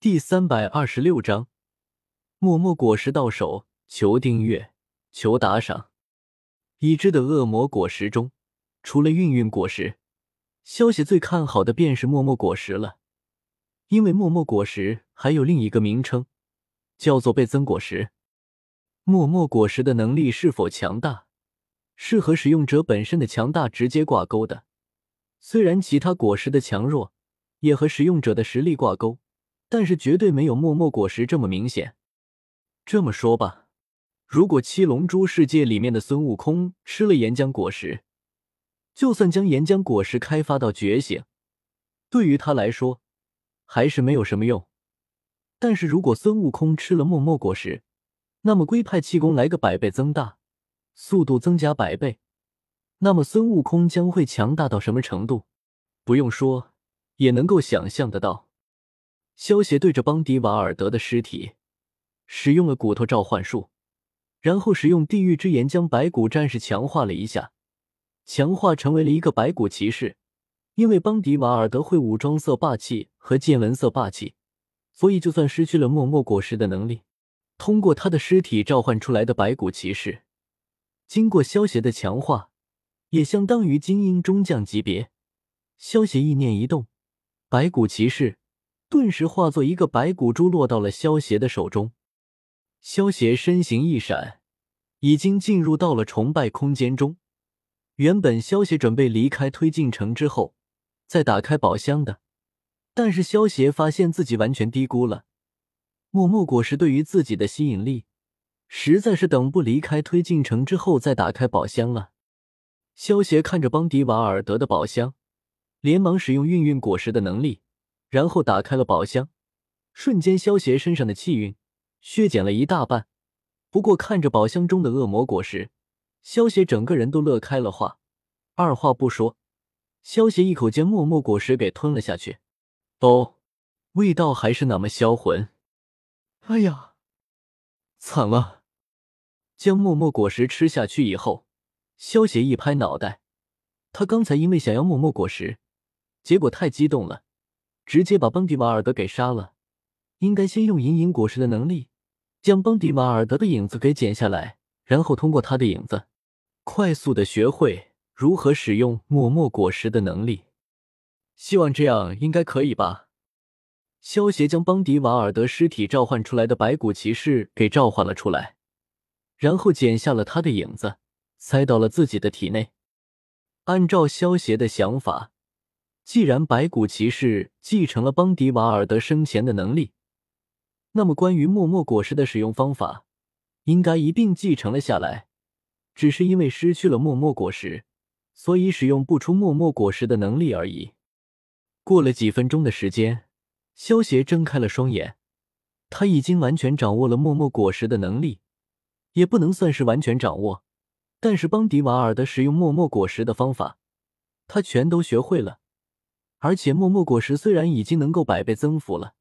第三百二十六章，默默果实到手，求订阅，求打赏。已知的恶魔果实中，除了运运果实，萧协最看好的便是默默果实了。因为默默果实还有另一个名称，叫做倍增果实。默默果实的能力是否强大，是和使用者本身的强大直接挂钩的。虽然其他果实的强弱也和使用者的实力挂钩。但是绝对没有默默果实这么明显。这么说吧，如果七龙珠世界里面的孙悟空吃了岩浆果实，就算将岩浆果实开发到觉醒，对于他来说还是没有什么用。但是如果孙悟空吃了默默果实，那么龟派气功来个百倍增大，速度增加百倍，那么孙悟空将会强大到什么程度？不用说，也能够想象得到。萧协对着邦迪瓦尔德的尸体使用了骨头召唤术，然后使用地狱之炎将白骨战士强化了一下，强化成为了一个白骨骑士。因为邦迪瓦尔德会武装色霸气和见闻色霸气，所以就算失去了默默果实的能力，通过他的尸体召唤出来的白骨骑士，经过萧协的强化，也相当于精英中将级别。萧协意念一动，白骨骑士。顿时化作一个白骨珠，落到了萧邪的手中。萧邪身形一闪，已经进入到了崇拜空间中。原本萧邪准备离开推进城之后再打开宝箱的，但是萧邪发现自己完全低估了默默果实对于自己的吸引力，实在是等不离开推进城之后再打开宝箱了。萧邪看着邦迪瓦尔德的宝箱，连忙使用运运果实的能力。然后打开了宝箱，瞬间萧邪身上的气运削减了一大半。不过看着宝箱中的恶魔果实，萧邪整个人都乐开了花。二话不说，萧邪一口将默默果实给吞了下去。哦，味道还是那么销魂。哎呀，惨了！将默默果实吃下去以后，萧邪一拍脑袋，他刚才因为想要默默果实，结果太激动了。直接把邦迪瓦尔德给杀了，应该先用隐隐果实的能力将邦迪瓦尔德的影子给剪下来，然后通过他的影子快速的学会如何使用默默果实的能力。希望这样应该可以吧？萧协将邦迪瓦尔德尸体召唤出来的白骨骑士给召唤了出来，然后剪下了他的影子，塞到了自己的体内。按照萧协的想法。既然白骨骑士继承了邦迪瓦尔德生前的能力，那么关于默默果实的使用方法，应该一并继承了下来。只是因为失去了默默果实，所以使用不出默默果实的能力而已。过了几分钟的时间，萧协睁开了双眼，他已经完全掌握了默默果实的能力，也不能算是完全掌握，但是邦迪瓦尔德使用默默果实的方法，他全都学会了。而且默默果实虽然已经能够百倍增幅了，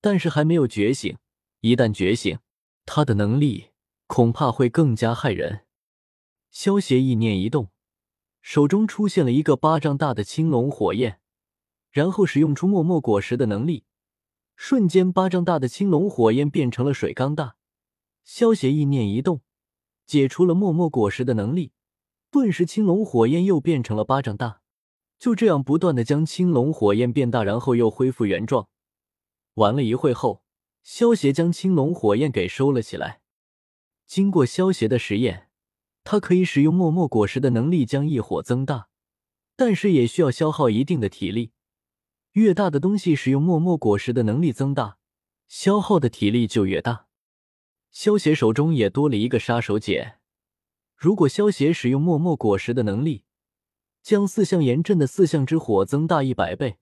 但是还没有觉醒。一旦觉醒，他的能力恐怕会更加骇人。萧协意念一动，手中出现了一个巴掌大的青龙火焰，然后使用出默默果实的能力，瞬间巴掌大的青龙火焰变成了水缸大。萧协意念一动，解除了默默果实的能力，顿时青龙火焰又变成了巴掌大。就这样不断的将青龙火焰变大，然后又恢复原状。玩了一会后，萧协将青龙火焰给收了起来。经过萧协的实验，他可以使用默默果实的能力将异火增大，但是也需要消耗一定的体力。越大的东西使用默默果实的能力增大，消耗的体力就越大。萧协手中也多了一个杀手锏，如果萧协使用默默果实的能力。将四象炎阵的四象之火增大一百倍，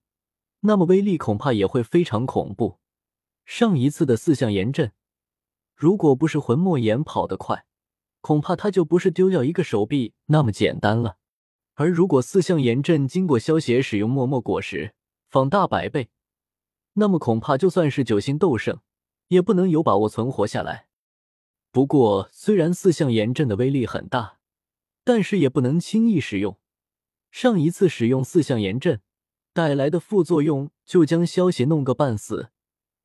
那么威力恐怕也会非常恐怖。上一次的四象炎阵，如果不是魂墨炎跑得快，恐怕他就不是丢掉一个手臂那么简单了。而如果四象炎阵经过消邪使用默默果实放大百倍，那么恐怕就算是九星斗圣，也不能有把握存活下来。不过，虽然四象炎阵的威力很大，但是也不能轻易使用。上一次使用四象炎阵带来的副作用，就将萧邪弄个半死，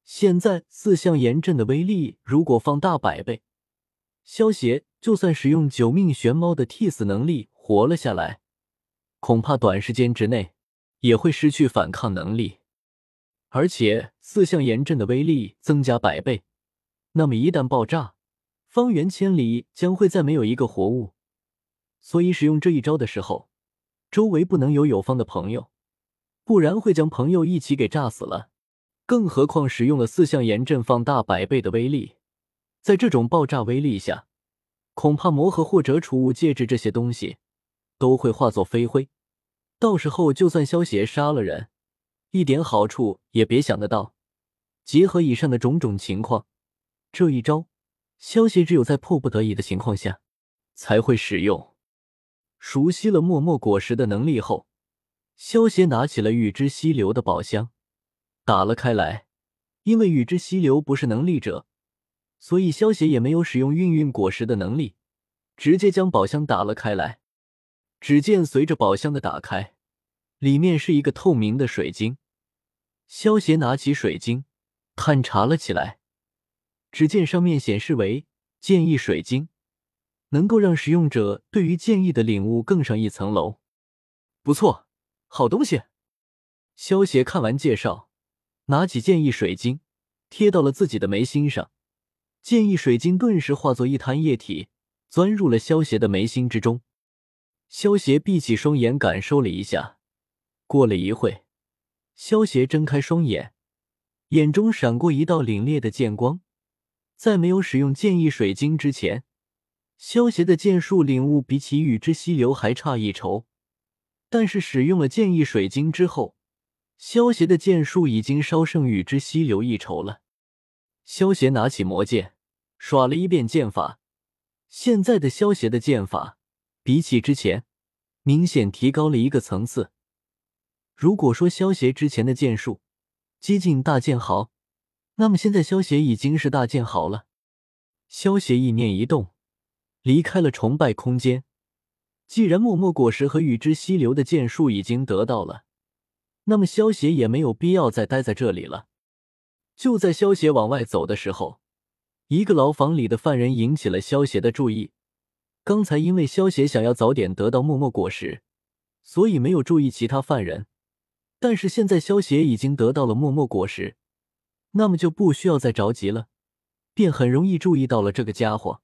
现在四象炎阵的威力如果放大百倍，萧协就算使用九命玄猫的替死能力活了下来，恐怕短时间之内也会失去反抗能力。而且四象炎阵的威力增加百倍，那么一旦爆炸，方圆千里将会再没有一个活物。所以使用这一招的时候，周围不能有有方的朋友，不然会将朋友一起给炸死了。更何况使用了四象炎阵放大百倍的威力，在这种爆炸威力下，恐怕魔盒或者储物戒指这些东西都会化作飞灰。到时候就算萧邪杀了人，一点好处也别想得到。结合以上的种种情况，这一招萧邪只有在迫不得已的情况下才会使用。熟悉了默默果实的能力后，萧邪拿起了预知溪流的宝箱。打了开来，因为与之溪流不是能力者，所以萧邪也没有使用运运果实的能力，直接将宝箱打了开来。只见随着宝箱的打开，里面是一个透明的水晶。萧邪拿起水晶，探查了起来，只见上面显示为剑意水晶，能够让使用者对于剑意的领悟更上一层楼。不错，好东西。萧邪看完介绍。拿起剑意水晶，贴到了自己的眉心上，剑意水晶顿时化作一滩液体，钻入了萧邪的眉心之中。萧邪闭起双眼，感受了一下。过了一会，萧邪睁开双眼，眼中闪过一道凛冽的剑光。在没有使用剑意水晶之前，萧邪的剑术领悟比起雨之溪流还差一筹，但是使用了剑意水晶之后。萧邪的剑术已经稍胜与之溪流一筹了。萧邪拿起魔剑，耍了一遍剑法。现在的萧邪的剑法，比起之前，明显提高了一个层次。如果说萧邪之前的剑术接近大剑豪，那么现在萧邪已经是大剑豪了。萧邪意念一动，离开了崇拜空间。既然默默果实和与之溪流的剑术已经得到了。那么，萧协也没有必要再待在这里了。就在萧协往外走的时候，一个牢房里的犯人引起了萧协的注意。刚才因为萧协想要早点得到默默果实，所以没有注意其他犯人。但是现在萧协已经得到了默默果实，那么就不需要再着急了，便很容易注意到了这个家伙。